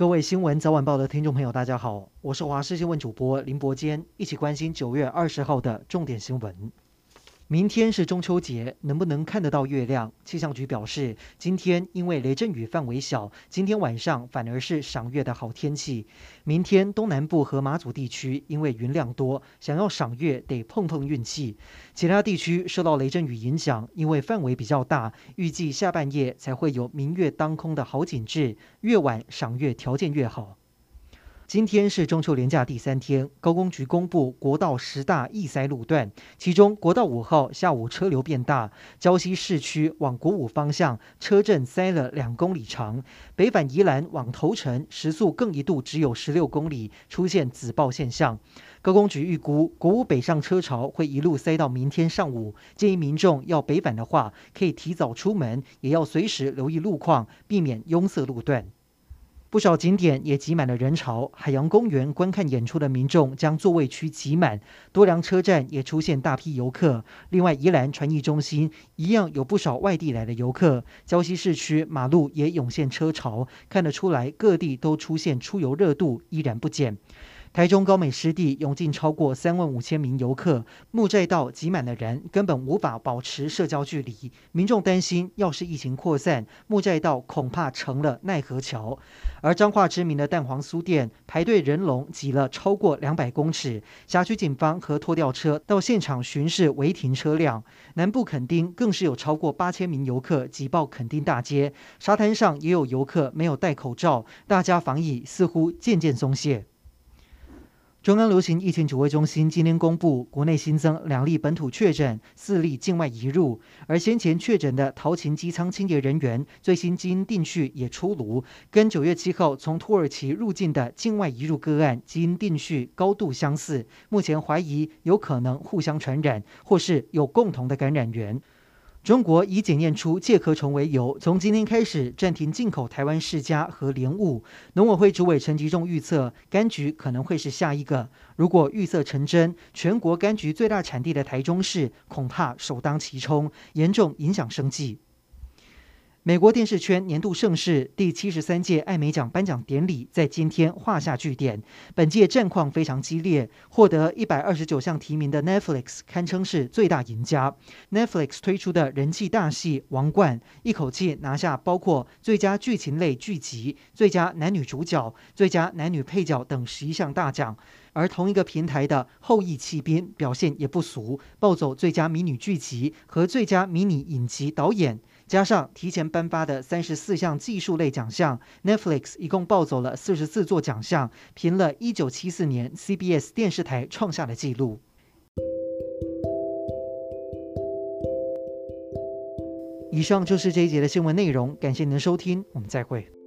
各位新闻早晚报的听众朋友，大家好，我是华视新闻主播林伯坚，一起关心九月二十号的重点新闻。明天是中秋节，能不能看得到月亮？气象局表示，今天因为雷阵雨范围小，今天晚上反而是赏月的好天气。明天东南部和马祖地区因为云量多，想要赏月得碰碰运气。其他地区受到雷阵雨影响，因为范围比较大，预计下半夜才会有明月当空的好景致，越晚赏月条件越好。今天是中秋连假第三天，高公局公布国道十大易塞路段，其中国道五号下午车流变大，礁溪市区往国五方向车阵塞了两公里长，北返宜兰往头城时速更一度只有十六公里，出现紫爆现象。高公局预估国五北上车潮会一路塞到明天上午，建议民众要北返的话，可以提早出门，也要随时留意路况，避免拥塞路段。不少景点也挤满了人潮，海洋公园观看演出的民众将座位区挤满，多良车站也出现大批游客。另外，宜兰传艺中心一样有不少外地来的游客，礁溪市区马路也涌现车潮，看得出来各地都出现出游热度依然不减。台中高美湿地涌进超过三万五千名游客，木栈道挤满了人，根本无法保持社交距离。民众担心，要是疫情扩散，木栈道恐怕成了奈何桥。而彰化知名的蛋黄酥店排队人龙挤了超过两百公尺，辖区警方和拖吊车到现场巡视违停车辆。南部垦丁更是有超过八千名游客挤爆垦丁大街，沙滩上也有游客没有戴口罩，大家防疫似乎渐渐松懈。中央流行疫情指挥中心今天公布，国内新增两例本土确诊，四例境外移入。而先前确诊的桃勤机舱清洁人员最新基因定序也出炉，跟九月七号从土耳其入境的境外移入个案基因定序高度相似，目前怀疑有可能互相传染，或是有共同的感染源。中国以检验出介壳虫为由，从今天开始暂停进口台湾世家和莲雾。农委会主委陈吉仲预测，柑橘可能会是下一个。如果预测成真，全国柑橘最大产地的台中市恐怕首当其冲，严重影响生计。美国电视圈年度盛事第七十三届艾美奖颁奖典礼在今天画下句点。本届战况非常激烈，获得一百二十九项提名的 Netflix 堪称是最大赢家。Netflix 推出的人气大戏《王冠》一口气拿下包括最佳剧情类剧集、最佳男女主角、最佳男女配角等十一项大奖。而同一个平台的《后裔弃兵》表现也不俗，暴走最佳迷你剧集和最佳迷你影集导演。加上提前颁发的三十四项技术类奖项，Netflix 一共抱走了四十四座奖项，平了一九七四年 CBS 电视台创下的纪录。以上就是这一节的新闻内容，感谢您的收听，我们再会。